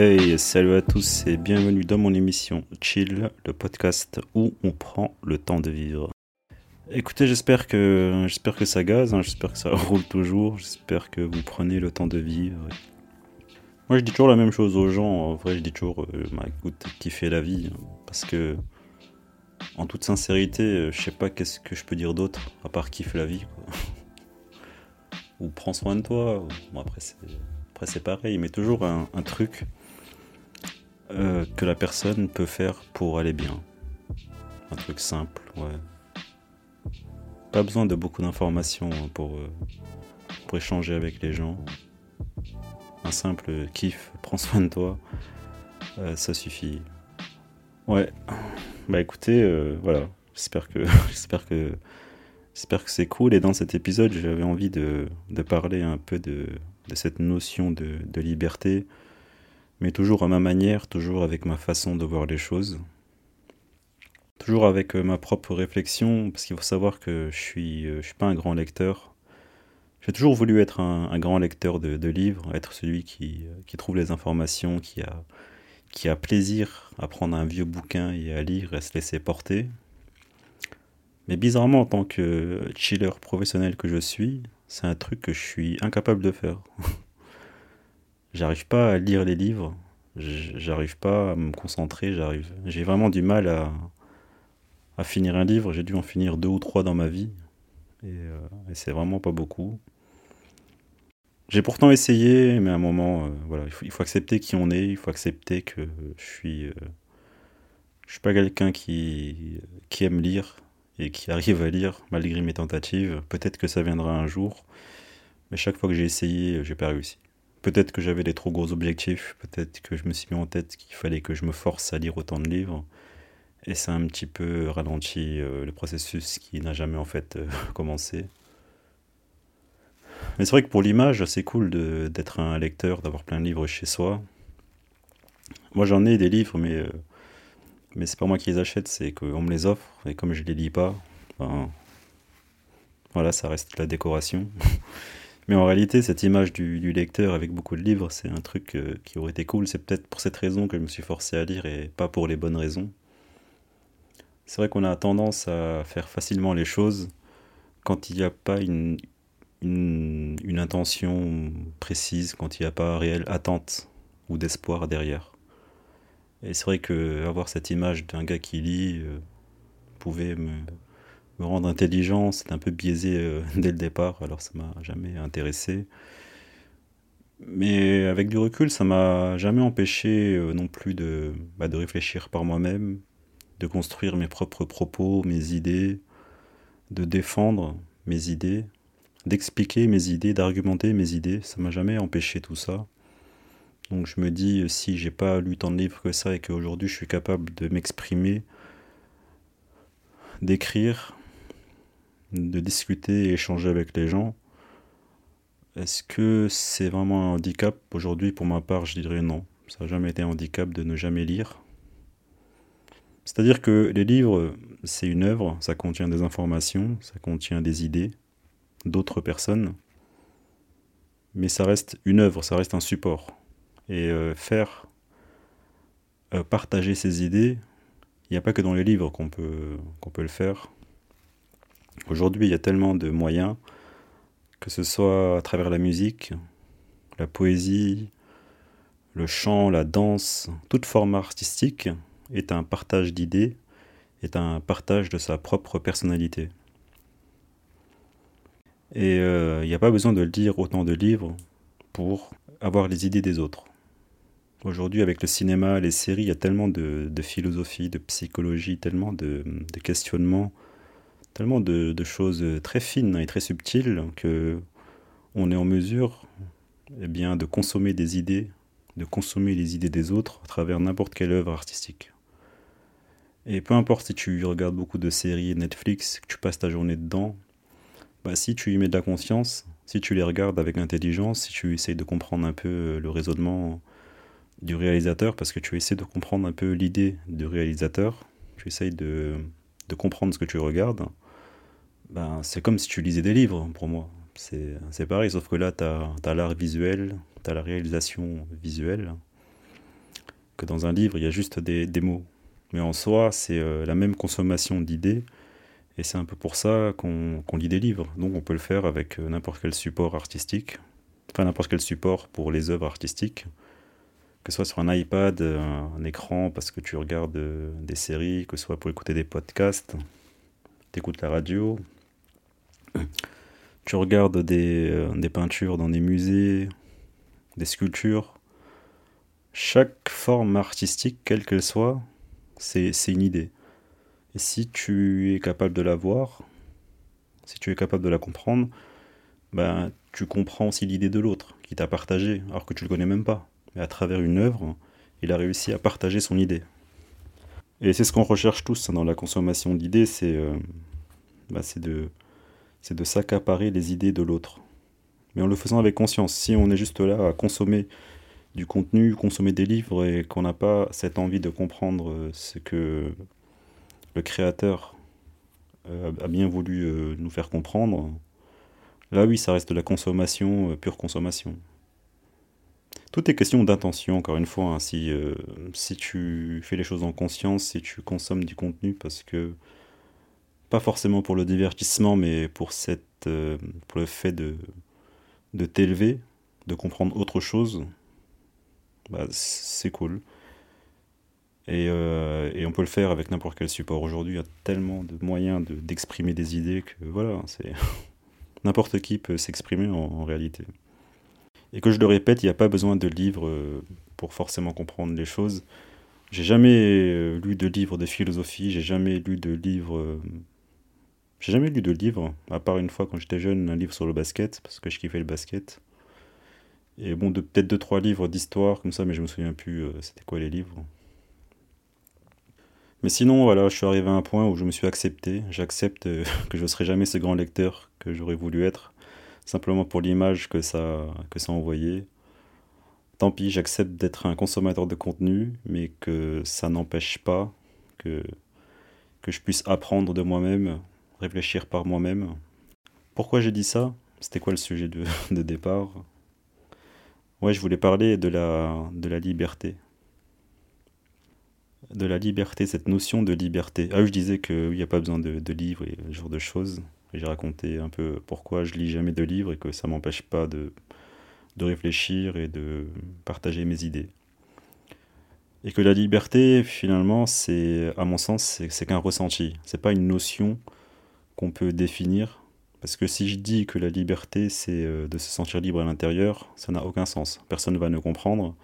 Hey, salut à tous et bienvenue dans mon émission Chill, le podcast où on prend le temps de vivre. Écoutez, j'espère que j'espère que ça gaze, hein, j'espère que ça roule toujours, j'espère que vous prenez le temps de vivre. Moi, je dis toujours la même chose aux gens. En vrai, je dis toujours, euh, bah, écoute, kiffer la vie, hein, parce que en toute sincérité, euh, je sais pas qu'est-ce que je peux dire d'autre à part kiffer la vie. Quoi. ou prends soin de toi. Bon, après, c'est après c'est pareil, mais toujours un truc euh, que la personne peut faire pour aller bien. Un truc simple, ouais. Pas besoin de beaucoup d'informations hein, pour, euh, pour échanger avec les gens. Un simple kiff, prends soin de toi, euh, ça suffit. Ouais. Bah écoutez, voilà. J'espère que j'espère que j'espère que c'est cool. Et dans cet épisode, j'avais envie de, de, parler un peu de, de cette notion de, de liberté, mais toujours à ma manière, toujours avec ma façon de voir les choses, toujours avec euh, ma propre réflexion, parce qu'il faut savoir que je suis, euh, suis pas un grand lecteur. J'ai toujours voulu être un, grand lecteur de, livres, être celui qui, euh, trouve les informations, qui a, qui a plaisir à prendre un vieux bouquin et à lire et à se laisser porter. Mais bizarrement, en tant que chiller professionnel que je suis, c'est un truc que je suis incapable de faire. j'arrive pas à lire les livres, j'arrive pas à me concentrer, j'arrive, j'ai vraiment du mal à, à finir un livre. J'ai dû en finir deux ou trois dans ma vie, et, euh, c'est vraiment pas beaucoup. J'ai pourtant essayé, mais à un moment, euh, voilà, il faut, il faut, accepter qui on est, il faut accepter que je suis, euh, je suis pas quelqu'un qui, qui aime lire et qui arrive à lire malgré mes tentatives. Peut-être que ça viendra un jour, mais chaque fois que j'ai essayé, j'ai pas réussi. Peut-être que j'avais des trop gros objectifs, peut-être que je me suis mis en tête qu'il fallait que je me force à lire autant de livres, et ça a un petit peu ralenti euh, le processus qui n'a jamais en fait euh, commencé. Mais c'est vrai que pour l'image, c'est cool d'être un lecteur, d'avoir plein de livres chez soi. Moi j'en ai des livres, mais, euh, mais c'est pas moi qui les achète, c'est qu'on me les offre, et comme je les lis pas, ben, voilà, ça reste la décoration. Mais en réalité, cette image du, lecteur avec beaucoup de livres, c'est un truc euh, qui aurait été cool. C'est peut-être pour cette raison que je me suis forcé à lire et pas pour les bonnes raisons. C'est vrai qu'on a tendance à faire facilement les choses quand il n'y a pas une, intention précise, quand il n'y a pas réelle attente ou d'espoir derrière. Et c'est vrai que avoir cette image d'un gars qui lit euh, pouvait me, me rendre intelligent, c'est un peu biaisé euh, dès le départ, alors ça m'a jamais intéressé. Mais avec du recul, ça m'a jamais empêché euh, non plus de, bah, de réfléchir par moi-même, de construire mes propres propos, mes idées, de défendre mes idées, d'expliquer mes idées, d'argumenter mes idées. Ça m'a jamais empêché tout ça. Donc je me dis, si j'ai pas lu tant de livres que ça et qu'aujourd'hui je suis capable de m'exprimer, d'écrire, de discuter et échanger avec les gens. Est-ce que c'est vraiment un handicap? Aujourd'hui, pour ma part, je dirais non. Ça n'a jamais été un handicap de ne jamais lire. C'est-à-dire que les livres, c'est une œuvre, ça contient des informations, ça contient des idées d'autres personnes, mais ça reste une œuvre, ça reste un support. Et euh, faire euh, partager ces idées, il n'y a pas que dans les livres qu'on peut, qu'on peut le faire. Aujourd'hui, il y a tellement de moyens, que ce soit à travers la musique, la poésie, le chant, la danse, toute forme artistique est un partage d'idées, est un partage de sa propre personnalité. Et euh, il n'y a pas besoin de lire autant de livres pour avoir les idées des autres. Aujourd'hui, avec le cinéma, les séries, il y a tellement de, philosophie, de psychologie, tellement de questionnements tellement de, choses très fines et très subtiles que on est en mesure eh bien, de consommer des idées, de consommer les idées des autres à travers n'importe quelle œuvre artistique. Et peu importe si tu regardes beaucoup de séries Netflix, que tu passes ta journée dedans, bah, si tu y mets de la conscience, si tu les regardes avec intelligence, si tu essayes de comprendre un peu euh, le raisonnement du réalisateur, parce que tu essaies de comprendre un peu l'idée du réalisateur, tu essayes de comprendre ce que tu regardes, ben, c'est comme si tu lisais des livres pour moi. C'est pareil, sauf que là, tu as, l'art visuel, tu as la réalisation visuelle, que dans un livre, il y a juste des, des mots. Mais en soi, c'est euh, la même consommation d'idées, et c'est un peu pour ça qu'on lit des livres. Donc on peut le faire avec euh, n'importe quel support artistique, enfin n'importe quel support pour les œuvres artistiques, que ce soit sur un iPad, un, écran parce que tu regardes euh, des séries, que ce soit pour écouter des podcasts, tu écoutes la radio, tu regardes des, des peintures dans des musées, des sculptures. Chaque forme artistique, quelle qu'elle soit, c'est une idée. Et si tu es capable de la voir, si tu es capable de la comprendre, ben, tu comprends aussi l'idée de l'autre qui t'a partagé, alors que tu le connais même pas. Mais à travers une œuvre, il a réussi à partager son idée. Et c'est ce qu'on recherche tous dans la consommation d'idées, c'est euh, ben, de, de s'accaparer les idées de l'autre. Mais en le faisant avec conscience. Si on est juste là à consommer du contenu, consommer des livres et qu'on n'a pas cette envie de comprendre euh, ce que le créateur euh, a bien voulu euh, nous faire comprendre, là oui, ça reste de la consommation, pure consommation. Tout est question d'intention, encore une fois. Hein. si, si tu fais les choses en conscience, si tu consommes du contenu parce que, pas forcément pour le divertissement, mais pour, cette, pour le fait de, de t'élever, de comprendre autre chose, bah, c'est cool. Euh, et, on peut le faire avec n'importe quel support. Aujourd'hui, il y a tellement de moyens d'exprimer des idées que voilà, c'est n'importe qui peut s'exprimer en, réalité. Et que je le répète, il n'y a pas besoin de livres euh, pour forcément comprendre les choses. J'ai jamais euh, lu de livres de philosophie, j'ai jamais lu de livres. J'ai jamais lu de livres, à part une fois quand j'étais jeune, un livre sur le basket, parce que je kiffais le basket. Et bon, peut-être deux, trois livres d'histoire comme ça, mais je me souviens plus euh, c'était quoi les livres. Mais sinon, voilà, je suis arrivé à un point où je me suis accepté. J'accepte euh, que je ne serai jamais ce grand lecteur que j'aurais voulu être, simplement pour l'image que ça, que ça envoyait. Tant pis, j'accepte d'être un consommateur de contenu, mais que ça n'empêche pas que, que je puisse apprendre de moi-même, réfléchir par moi-même. Pourquoi j'ai dit ça? C'était quoi le sujet de, de départ? Ouais, je voulais parler de la, de la liberté. De la liberté, cette notion de liberté. Ah je disais qu'il n'y a pas besoin de, de livres et ce genre de choses. J'ai raconté un peu pourquoi je lis jamais de livres et que ça m'empêche pas de, de réfléchir et de partager mes idées. Et que la liberté, finalement, c'est, à mon sens, c'est qu'un ressenti. C'est pas une notion qu'on peut définir parce que si je dis que la liberté, c'est euh, de se sentir libre à l'intérieur, ça n'a aucun sens. Personne ne va nous comprendre.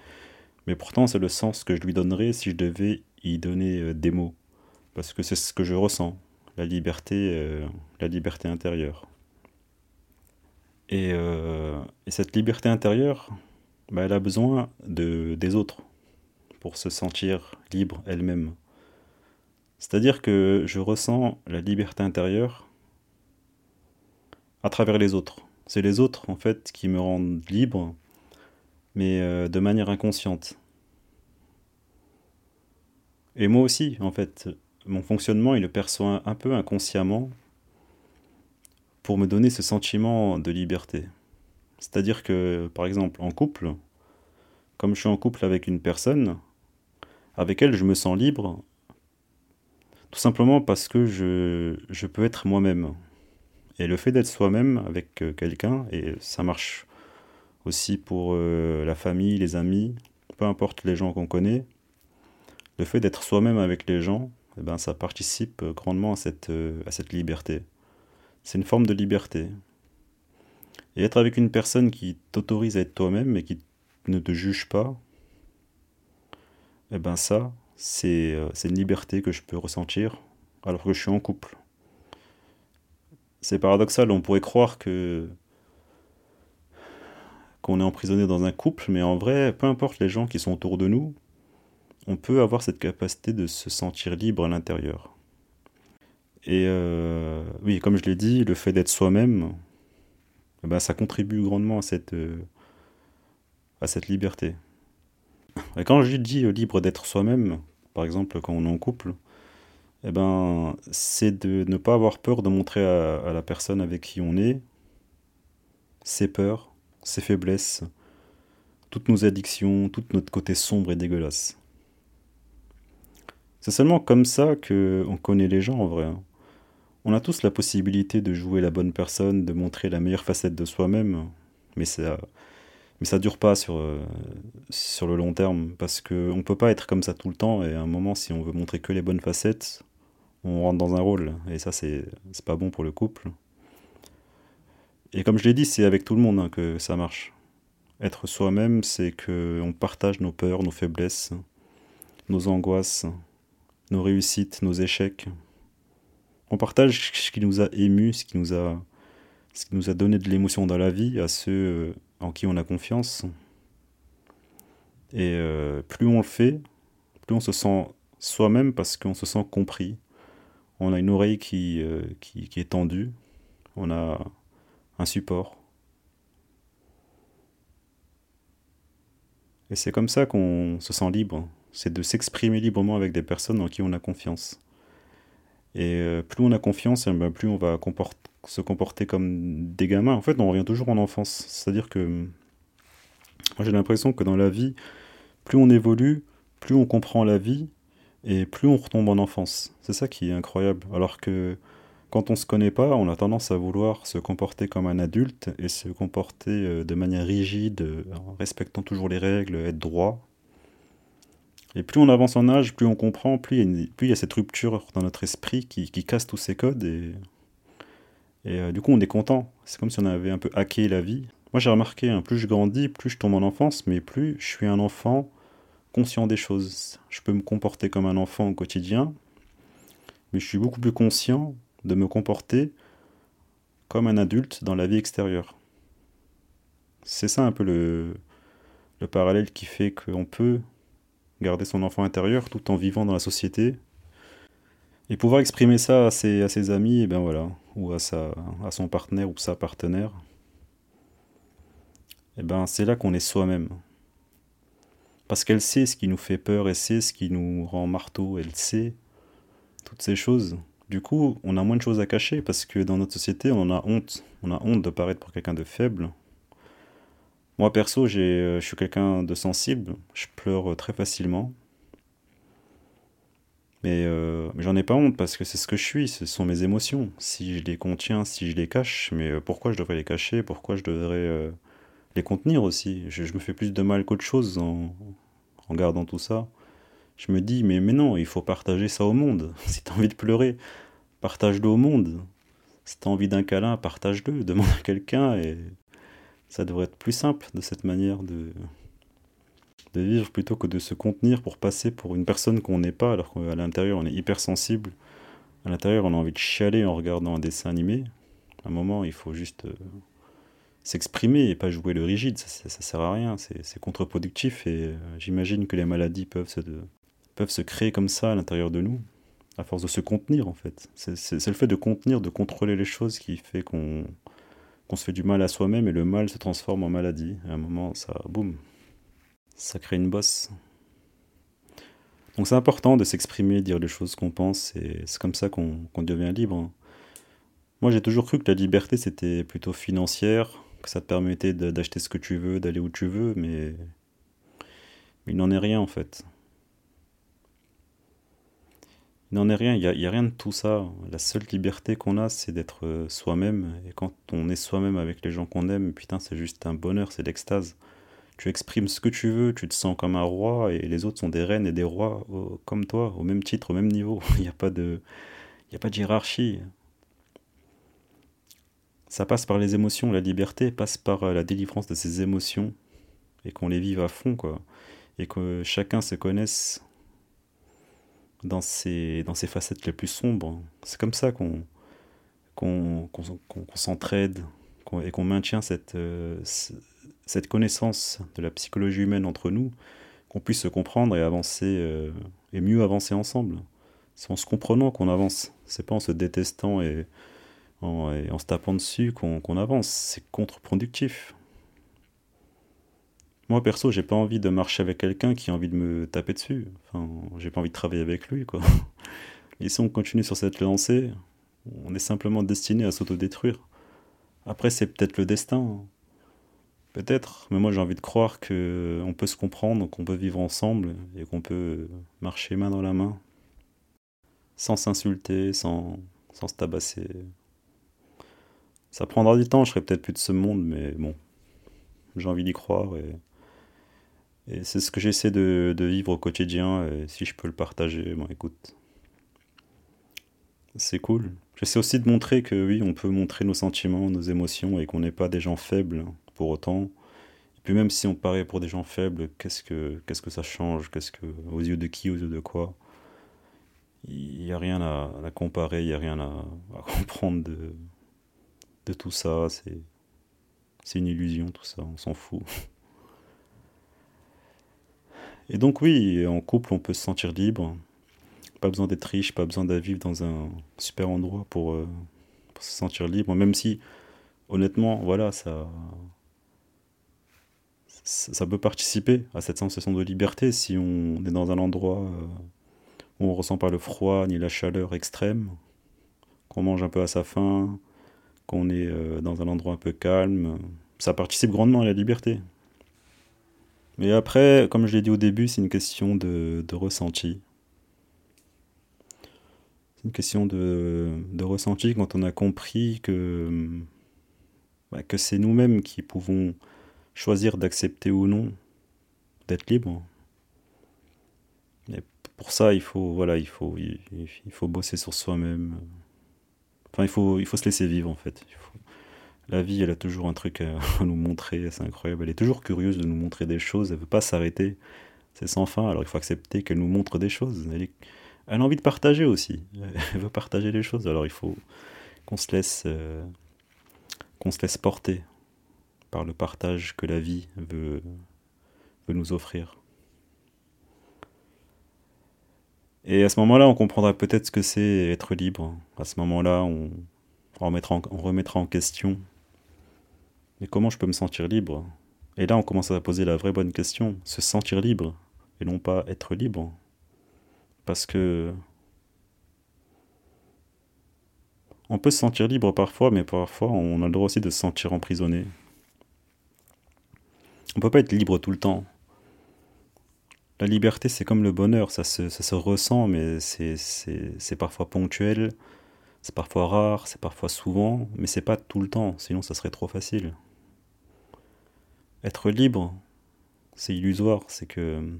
Mais pourtant, c'est le sens que je lui donnerais si je devais y donner euh, des mots. Parce que c'est ce que je ressens, la liberté, euh, la liberté intérieure. Et, cette liberté intérieure, bah, elle a besoin de, des autres pour se sentir libre elle-même. C'est-à-dire que je ressens la liberté intérieure à travers les autres. C'est les autres, en fait, qui me rendent libre, mais euh, de manière inconsciente. Et moi aussi, en fait, mon fonctionnement, il le perçoit un peu inconsciemment pour me donner ce sentiment de liberté. C'est-à-dire que, par exemple, en couple, comme je suis en couple avec une personne, avec elle, je me sens libre, tout simplement parce que je, je peux être moi-même. Et le fait d'être soi-même avec euh, quelqu'un, et ça marche aussi pour euh, la famille, les amis, peu importe les gens qu'on connaît, le fait d'être soi-même avec les gens, eh ben, ça participe euh, grandement à cette, à cette liberté. C'est une forme de liberté. Et être avec une personne qui t'autorise à être toi-même et qui ne te juge pas, eh ben ça, c'est une liberté que je peux ressentir alors que je suis en couple. C'est paradoxal, on pourrait croire que qu'on est emprisonné dans un couple, mais en vrai, peu importe les gens qui sont autour de nous, on peut avoir cette capacité de se sentir libre à l'intérieur. Et euh, oui, comme je l'ai dit, le fait d'être soi-même, eh ben, ça contribue grandement à cette, euh, à cette liberté. Et quand je dis libre d'être soi-même, par exemple quand on est en couple, eh ben, c'est de ne pas avoir peur de montrer à, la personne avec qui on est ses peurs, ses faiblesses, toutes nos addictions, tout notre côté sombre et dégueulasse. C'est seulement comme ça que on connaît les gens en vrai. Hein. On a tous la possibilité de jouer la bonne personne, de montrer la meilleure facette de soi-même, mais ça, mais dure pas sur, euh, sur le long terme parce qu'on ne peut pas être comme ça tout le temps et à un moment, si on veut montrer que les bonnes facettes, on rentre dans un rôle et ça, c'est pas bon pour le couple. Et comme je l'ai dit, c'est avec tout le monde hein, que ça marche. Être soi-même, c'est qu'on partage nos peurs, nos faiblesses, nos angoisses, nos réussites, nos échecs. On partage ce qui nous a émus, ce qui nous a, ce qui nous a donné de l'émotion dans la vie à ceux euh, en qui on a confiance. Et euh, plus on le fait, plus on se sent soi-même parce qu'on se sent compris. On a une oreille qui, euh, qui, qui est tendue, on a un support. Et c'est comme ça qu'on se sent libre c'est de s'exprimer librement avec des personnes en qui on a confiance. Et euh, plus on a confiance, eh ben, plus on va se comporter comme des gamins. En fait, on revient toujours en enfance. C'est-à-dire que j'ai l'impression que dans la vie, plus on évolue, plus on comprend la vie, et plus on retombe en enfance. C'est ça qui est incroyable. Alors que quand on ne se connaît pas, on a tendance à vouloir se comporter comme un adulte et se comporter euh, de manière rigide, en respectant toujours les règles, être droit, et plus on avance en âge, plus on comprend, plus il y a, cette rupture dans notre esprit qui, casse tous ces codes. Et, et euh, du coup, on est content. C'est comme si on avait un peu hacké la vie. Moi, j'ai remarqué, hein, plus je grandis, plus je tombe en enfance, mais plus je suis un enfant conscient des choses. Je peux me comporter comme un enfant au quotidien, mais je suis beaucoup plus conscient de me comporter comme un adulte dans la vie extérieure. C'est ça un peu le, le parallèle qui fait qu'on peut garder son enfant intérieur tout en vivant dans la société. Et pouvoir exprimer ça à ses, à ses amis, et ben voilà, ou à, sa, à son partenaire ou sa partenaire, et ben c'est là qu'on est soi-même. Parce qu'elle sait ce qui nous fait peur, elle sait ce qui nous rend marteau, elle sait toutes ces choses. Du coup, on a moins de choses à cacher parce que dans notre société, on a honte. On a honte de paraître pour quelqu'un de faible, moi perso, euh, je suis quelqu'un de sensible, je pleure euh, très facilement. Euh, mais, j'en ai pas honte parce que c'est ce que je suis, ce sont mes émotions. Si je les contiens, si je les cache, mais pourquoi je devrais les cacher? Pourquoi je devrais les contenir aussi je, me fais plus de mal qu'autre chose en, en gardant tout ça. Je me dis, mais, non, il faut partager ça au monde. Si t'as envie de pleurer, partage-le au monde. Si t'as envie d'un câlin, partage-le, demande à quelqu'un et ça devrait être plus simple de cette manière de, de vivre plutôt que de se contenir pour passer pour une personne qu'on n'est pas, alors qu'à l'intérieur on est hypersensible. À l'intérieur on a envie de chialer en regardant un dessin animé. À un moment il faut juste euh, s'exprimer et pas jouer le rigide, ça, ça, sert à rien, c'est contre-productif et euh, j'imagine que les maladies peuvent se, peuvent se créer comme ça à l'intérieur de nous, à force de se contenir en fait. C'est le fait de contenir, de contrôler les choses qui fait qu'on qu'on se fait du mal à soi-même et le mal se transforme en maladie. à un moment, ça, boum, ça crée une bosse. Donc c'est important de s'exprimer, dire les choses qu'on pense, et c'est comme ça qu'on devient libre. Moi j'ai toujours cru que la liberté c'était plutôt financière, que ça te permettait d'acheter ce que tu veux, d'aller où tu veux, mais il n'en est rien en fait. Il n'en est rien, il n'y a, rien de tout ça. La seule liberté qu'on a, c'est d'être euh, soi-même. Et quand on est soi-même avec les gens qu'on aime, putain, c'est juste un bonheur, c'est l'extase. Tu exprimes ce que tu veux, tu te sens comme un roi, et les autres sont des reines et des rois comme toi, au même titre, au même niveau. Il n'y a pas de hiérarchie. Ça passe par les émotions, la liberté passe par euh, la délivrance de ces émotions, et qu'on les vive à fond, quoi. Et que chacun se connaisse dans ses, dans ses facettes les plus sombres. C'est comme ça qu'on qu'on s'entraide et qu'on maintient cette, euh, cette connaissance de la psychologie humaine entre nous, qu'on puisse se comprendre et avancer, euh, et mieux avancer ensemble. C'est en se comprenant qu'on avance. C'est pas en se détestant et en, se tapant dessus qu'on avance. C'est contre-productif. Moi, perso, j'ai pas envie de marcher avec quelqu'un qui a envie de me taper dessus. Enfin, j'ai pas envie de travailler avec lui, quoi. Et si on continue sur cette lancée, on est simplement destiné à s'autodétruire. Après, c'est peut-être le destin. Peut-être, mais moi j'ai envie de croire qu'on peut se comprendre, qu'on peut vivre ensemble et qu'on peut marcher main dans la main. Sans s'insulter, sans, sans se tabasser. Ça prendra du temps, je serai peut-être plus de ce monde, mais bon, j'ai envie d'y croire et, c'est ce que j'essaie de, vivre au quotidien et si je peux le partager, bon écoute, c'est cool. J'essaie aussi de montrer que oui, on peut montrer nos sentiments, nos émotions et qu'on n'est pas des gens faibles pour autant. Et puis même si on paraît pour des gens faibles, qu'est-ce que, qu'est-ce que ça change? Qu'est-ce que, aux yeux de qui, aux yeux de quoi? Il n'y a rien à, à comparer, il n'y a rien à, à comprendre de, de tout ça. C'est, une illusion, tout ça, on s'en fout. Et donc oui, en couple, on peut se sentir libre. Pas besoin d'être riche, pas besoin de vivre dans un super endroit pour, euh, se sentir libre. Même si, honnêtement, voilà, ça, ça peut participer à cette sensation de liberté si on est dans un endroit euh, où on ressent pas le froid ni la chaleur extrême, qu'on mange un peu à sa faim, qu'on est euh, dans un endroit un peu calme, ça participe grandement à la liberté. Mais après, comme je l'ai dit au début, c'est une question de, ressenti. C'est une question de, ressenti quand on a compris que, bah, c'est nous-mêmes qui pouvons choisir d'accepter ou non d'être libre. Et pour ça, il faut bosser sur soi-même. Enfin, il faut, il faut se laisser vivre en fait. La vie, elle a toujours un truc à, nous montrer, c'est incroyable. Elle est toujours curieuse de nous montrer des choses, elle veut pas s'arrêter. C'est sans fin, alors il faut accepter qu'elle nous montre des choses. Elle, a envie de partager aussi. Elle veut partager les choses, alors il faut qu'on se laisse, euh, qu'on se laisse porter par le partage que la vie veut, veut nous offrir. Et à ce moment-là, on comprendra peut-être ce que c'est être libre. À ce moment-là, on, remettra en, question. Mais comment je peux me sentir libre? Et là, on commence à poser la vraie bonne question. Se sentir libre, et non pas être libre. Parce que... On peut se sentir libre parfois, mais parfois on a le droit aussi de se sentir emprisonné. On peut pas être libre tout le temps. La liberté, c'est comme le bonheur, ça se, ressent, mais c'est parfois ponctuel, c'est parfois rare, c'est parfois souvent, mais c'est pas tout le temps, sinon ça serait trop facile. Être libre, c'est illusoire, c'est que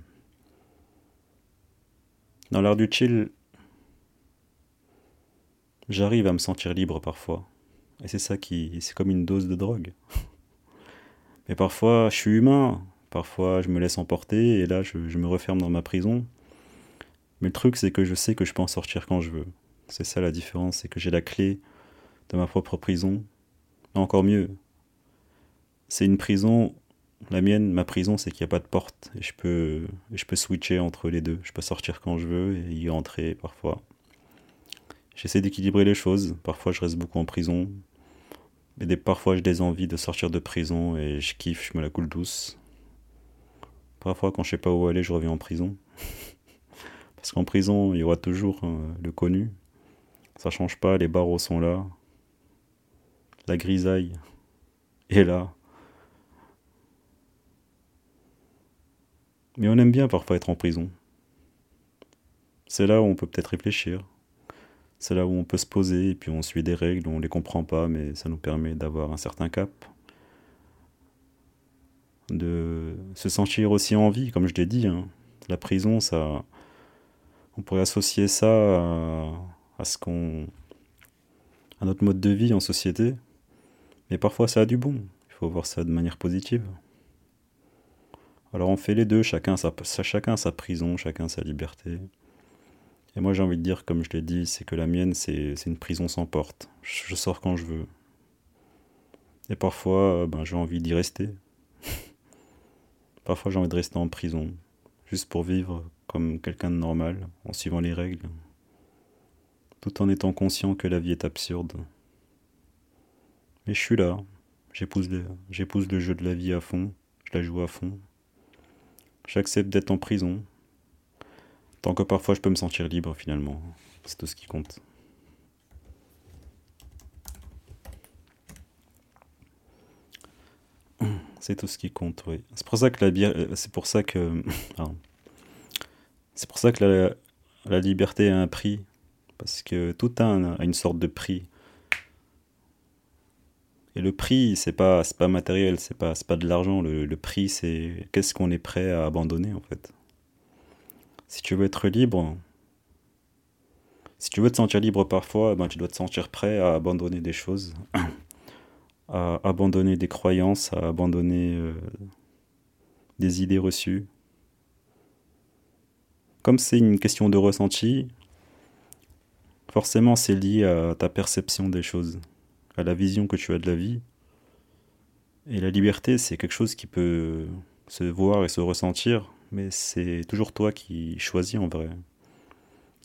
dans l'art du chill, j'arrive à me sentir libre parfois. Et c'est ça qui. C'est comme une dose de drogue. Mais parfois, je suis humain, Parfois, je me laisse emporter et là, je, me referme dans ma prison. Mais le truc, c'est que je sais que je peux en sortir quand je veux. C'est ça la différence, c'est que j'ai la clé de ma propre prison. Encore mieux, c'est une prison. La mienne, ma prison, c'est qu'il n'y a pas de porte. Et je peux, je peux switcher entre les deux. Je peux sortir quand je veux et y entrer parfois. J'essaie d'équilibrer les choses. Parfois, je reste beaucoup en prison. Mais des, parfois, j'ai des envies de sortir de prison et je kiffe, je me la coule douce. Parfois, quand je sais pas où aller, je reviens en prison. Parce qu'en prison, il y aura toujours euh, le connu. Ça change pas, les barreaux sont là. La grisaille est là. Mais on aime bien parfois être en prison. C'est là où on peut peut-être réfléchir. C'est là où on peut se poser et puis on suit des règles, on les comprend pas, mais ça nous permet d'avoir un certain cap de se sentir aussi en vie, comme je l'ai dit. Hein. La prison, ça, on pourrait associer ça à, ce qu'on, à notre mode de vie en société. Mais parfois, ça a du bon. Il faut voir ça de manière positive. Alors on fait les deux, chacun sa, chacun sa prison, chacun sa liberté. Et moi j'ai envie de dire, comme je l'ai dit, c'est que la mienne c'est une prison sans porte. Je, sors quand je veux. Et parfois, ben, j'ai envie d'y rester. Parfois j'ai envie de rester en prison, juste pour vivre comme quelqu'un de normal, en suivant les règles, tout en étant conscient que la vie est absurde. Mais je suis là, j'épouse le, jeu de la vie à fond, je la joue à fond. J'accepte d'être en prison, tant que parfois je peux me sentir libre finalement, c'est tout ce qui compte. C'est tout ce qui compte, oui. C'est pour ça que la euh, c'est pour ça que, c'est pour ça que la, liberté a un prix, parce que tout a, a une sorte de prix. Et le prix, c'est pas, pas matériel, c'est pas, pas de l'argent. Le, le, prix, c'est qu'est-ce qu'on est prêt à abandonner en fait. Si tu veux être libre, si tu veux te sentir libre parfois, ben, tu dois te sentir prêt à abandonner des choses, à abandonner des croyances, à abandonner euh, des idées reçues. Comme c'est une question de ressenti, forcément c'est lié à ta perception des choses à la vision que tu as de la vie. Et la liberté, c'est quelque chose qui peut se voir et se ressentir, mais c'est toujours toi qui choisis en vrai.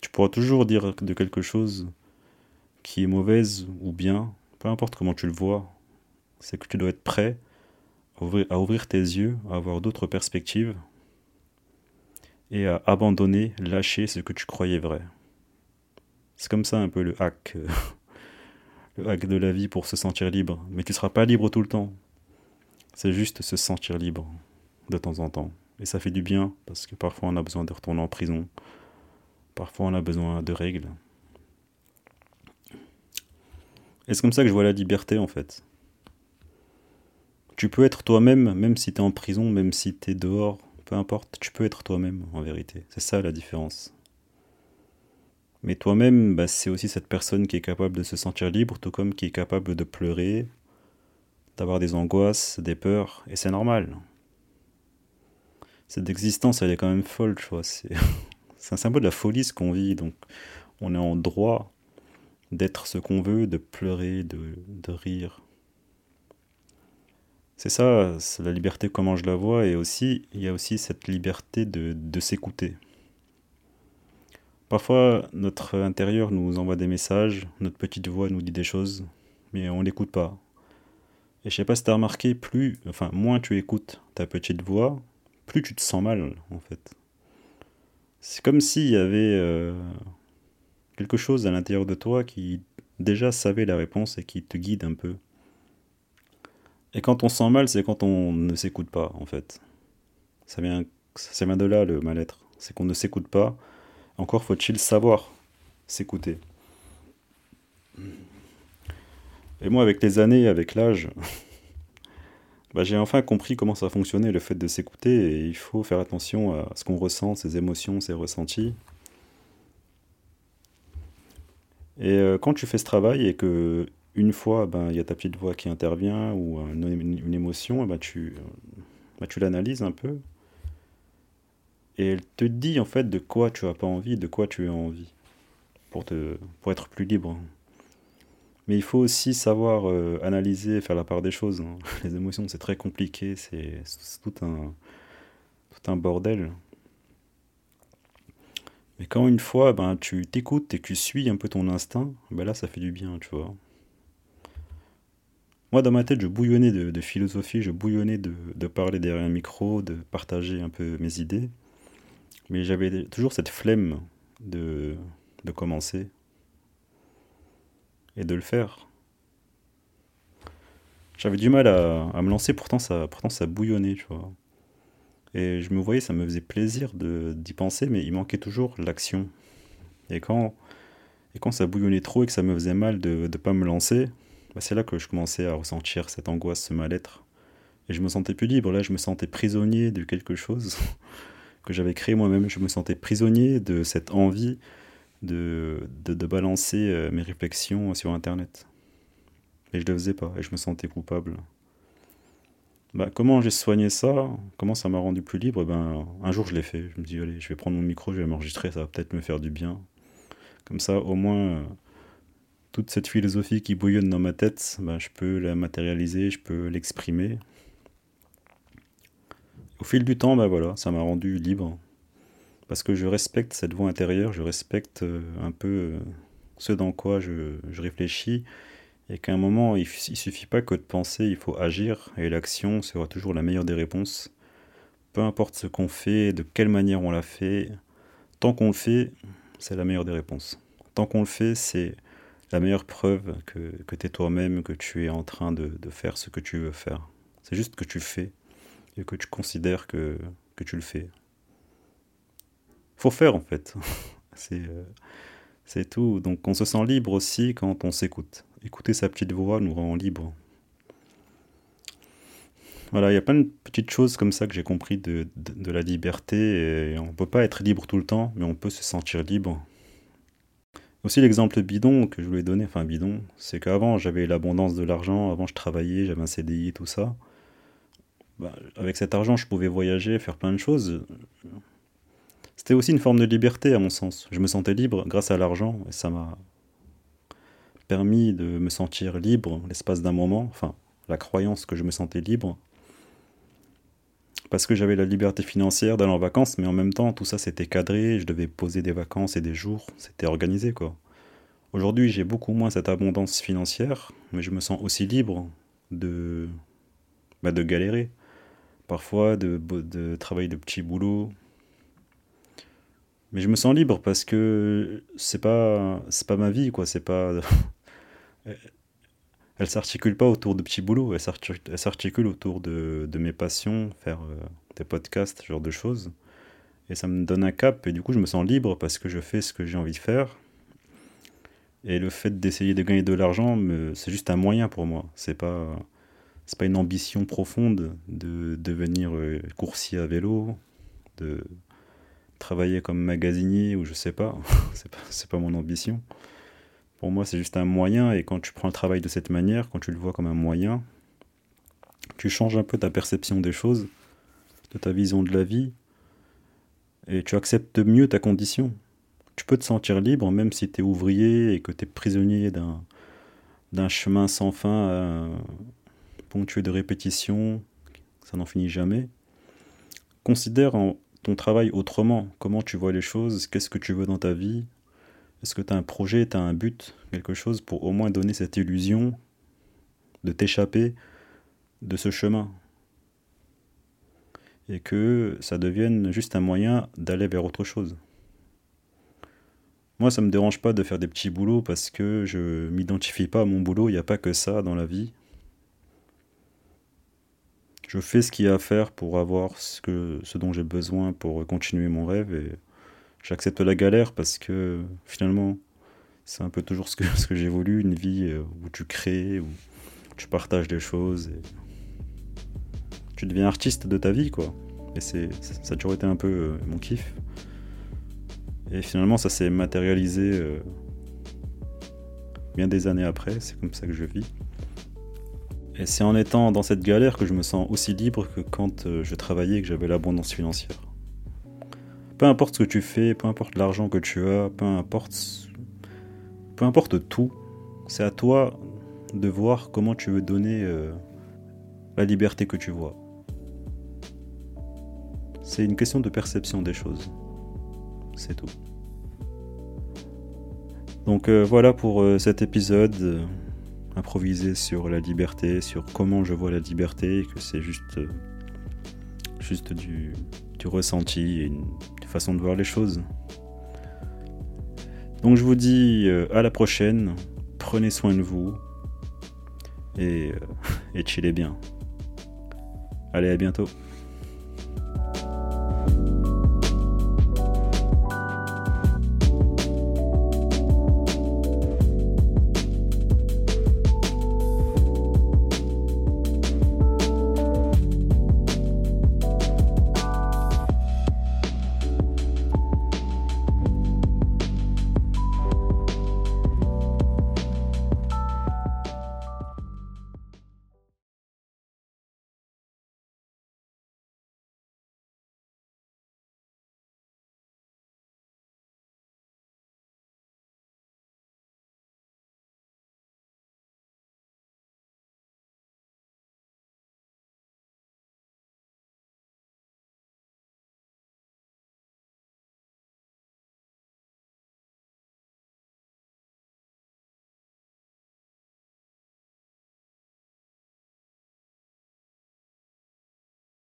Tu pourras toujours dire de quelque chose qui est mauvaise ou bien, peu importe comment tu le vois, c'est que tu dois être prêt à ouvrir, tes yeux, à avoir d'autres perspectives et à abandonner, lâcher ce que tu croyais vrai. C'est comme ça un peu le hack le hack de la vie pour se sentir libre. Mais tu ne seras pas libre tout le temps. C'est juste se sentir libre de temps en temps. Et ça fait du bien parce que parfois on a besoin de retourner en prison. Parfois on a besoin de règles. Et c'est comme ça que je vois la liberté en fait. Tu peux être toi-même, même si tu es en prison, même si tu es dehors, peu importe, tu peux être toi-même en vérité. C'est ça la différence. Mais toi-même, bah, c'est aussi cette personne qui est capable de se sentir libre, tout comme qui est capable de pleurer, d'avoir des angoisses, des peurs, et c'est normal. Cette existence, elle est quand même folle, tu vois. C'est, un symbole de la folie ce qu'on vit, donc on est en droit d'être ce qu'on veut, de pleurer, de rire. C'est ça, c'est la liberté comment je la vois, et aussi, il y a aussi cette liberté de, s'écouter. Parfois, notre intérieur nous envoie des messages, notre petite voix nous dit des choses, mais on l'écoute pas. Et je sais pas si tu as remarqué, plus, enfin, moins tu écoutes ta petite voix, plus tu te sens mal, en fait. C'est comme s'il y avait euh, quelque chose à l'intérieur de toi qui déjà savait la réponse et qui te guide un peu. Et quand on sent mal, c'est quand on ne s'écoute pas, en fait. Ça vient, de là le mal-être. C'est qu'on ne s'écoute pas encore faut-il savoir s'écouter. Et moi, avec les années, avec l'âge, bah, j'ai enfin compris comment ça fonctionnait, le fait de s'écouter, et il faut faire attention à ce qu'on ressent, ses émotions, ses ressentis. Et euh, quand tu fais ce travail et que une fois, ben, il y a ta petite voix qui intervient ou une, émotion, ben, tu, ben, tu l'analyses un peu et elle te dit en fait de quoi tu as pas envie, de quoi tu as envie, pour, te, pour être plus libre. Mais il faut aussi savoir euh, analyser, faire la part des choses. Hein. Les émotions, c'est très compliqué, c'est tout un, tout un bordel. Mais quand une fois, ben, tu t'écoutes et que tu suis un peu ton instinct, ben là, ça fait du bien, tu vois. Moi, dans ma tête, je bouillonnais de, philosophie, je bouillonnais de, de, parler derrière un micro, de partager un peu mes idées. Mais j'avais toujours cette flemme de, de commencer et de le faire. J'avais du mal à, à, me lancer, pourtant ça, pourtant ça bouillonnait, tu vois. Et je me voyais, ça me faisait plaisir d'y penser, mais il manquait toujours l'action. Et quand, et quand ça bouillonnait trop et que ça me faisait mal de ne pas me lancer, bah c'est là que je commençais à ressentir cette angoisse, ce mal-être. Et je me sentais plus libre, là je me sentais prisonnier de quelque chose. que j'avais créé moi-même. Je me sentais prisonnier de cette envie de, de, balancer euh, mes réflexions sur Internet. Et je ne le faisais pas, et je me sentais coupable. Bah, comment j'ai soigné ça? Comment ça m'a rendu plus libre? Ben, Un jour, je l'ai fait. Je me dis, allez, je vais prendre mon micro, je vais m'enregistrer, ça va peut-être me faire du bien. Comme ça, au moins, euh, toute cette philosophie qui bouillonne dans ma tête, ben, je peux la matérialiser, je peux l'exprimer. au fil du temps, bah voilà, ça m'a rendu libre. Parce que je respecte cette voix intérieure, je respecte euh, un peu euh, ce dans quoi je, réfléchis. Et qu'à un moment, il, ne suffit pas que de penser, il faut agir. Et l'action sera toujours la meilleure des réponses. Peu importe ce qu'on fait, de quelle manière on l'a fait, tant qu'on le fait, c'est la meilleure des réponses. Tant qu'on le fait, c'est la meilleure preuve que, que tu es toi-même, que tu es en train de, faire ce que tu veux faire. C'est juste que tu fais et que tu considères que, tu le fais. Faut faire en fait. c'est, euh, c'est tout. Donc on se sent libre aussi quand on s'écoute. Écouter sa petite voix nous rend libre. Voilà, il y a plein de petites choses comme ça que j'ai compris de, la liberté. On ne peut pas être libre tout le temps, mais on peut se sentir libre aussi l'exemple bidon que je voulais donner, enfin bidon, c'est qu'avant j'avais l'abondance de l'argent, avant je travaillais, j'avais un CDI, tout ça. Bah, avec cet argent je pouvais voyager, faire plein de choses. C'était aussi une forme de liberté à mon sens. Je me sentais libre grâce à l'argent et ça m'a permis de me sentir libre l'espace d'un moment, enfin la croyance que je me sentais libre parce que j'avais la liberté financière d'aller en vacances, mais en même temps, tout ça c'était cadré, je devais poser des vacances et des jours, c'était organisé quoi. Aujourd'hui, j'ai beaucoup moins cette abondance financière, mais je me sens aussi libre de, bah, de galérer, parfois de, de travailler de petits boulots. Mais je me sens libre parce que c'est pas c'est pas ma vie quoi, c'est pas elle s'articule pas autour de petits boulots, elle s'articule autour de, mes passions, faire euh, des podcasts, ce genre de choses. Et ça me donne un cap, et du coup je me sens libre parce que je fais ce que j'ai envie de faire. Et le fait d'essayer de gagner de l'argent, c'est juste un moyen pour moi. C'est pas, c'est pas une ambition profonde de devenir euh, coursier à vélo, de travailler comme magasinier ou je sais pas. c'est pas, pas mon ambition. Pour moi, c'est juste un moyen, et quand tu prends le travail de cette manière, quand tu le vois comme un moyen, tu changes un peu ta perception des choses, de ta vision de la vie, et tu acceptes mieux ta condition. Tu peux te sentir libre, même si tu es ouvrier et que tu es prisonnier d'un, chemin sans fin, euh, ponctué de répétitions, ça n'en finit jamais. Considère ton travail autrement, comment tu vois les choses, qu'est-ce que tu veux dans ta vie, est-ce que tu as un projet, tu un but, quelque chose pour au moins donner cette illusion de t'échapper de ce chemin et que ça devienne juste un moyen d'aller vers autre chose? Moi, ça me dérange pas de faire des petits boulots parce que je m'identifie pas à mon boulot, il n'y a pas que ça dans la vie. Je fais ce qu'il y a à faire pour avoir ce, que, ce dont j'ai besoin pour continuer mon rêve et j'accepte la galère parce que finalement, c'est un peu toujours ce que, j'ai voulu, une vie euh, où tu crées, où tu partages des choses et tu deviens artiste de ta vie, quoi. Et c'est, ça a toujours été un peu euh, mon kiff. Et finalement, ça s'est matérialisé euh, bien des années après, c'est comme ça que je vis. Et c'est en étant dans cette galère que je me sens aussi libre que quand je travaillais et que j'avais l'abondance financière. Peu importe ce que tu fais, peu importe l'argent que tu as, peu importe, peu importe tout, c'est à toi de voir comment tu veux donner euh, la liberté que tu vois. C'est une question de perception des choses. C'est tout. Donc euh, voilà pour euh, cet épisode improvisé sur la liberté, sur comment je vois la liberté, que c'est juste, juste du, du ressenti et une façon de voir les choses. Donc je vous dis euh, à la prochaine, prenez soin de vous et, euh, et chillez bien. Allez, à bientôt.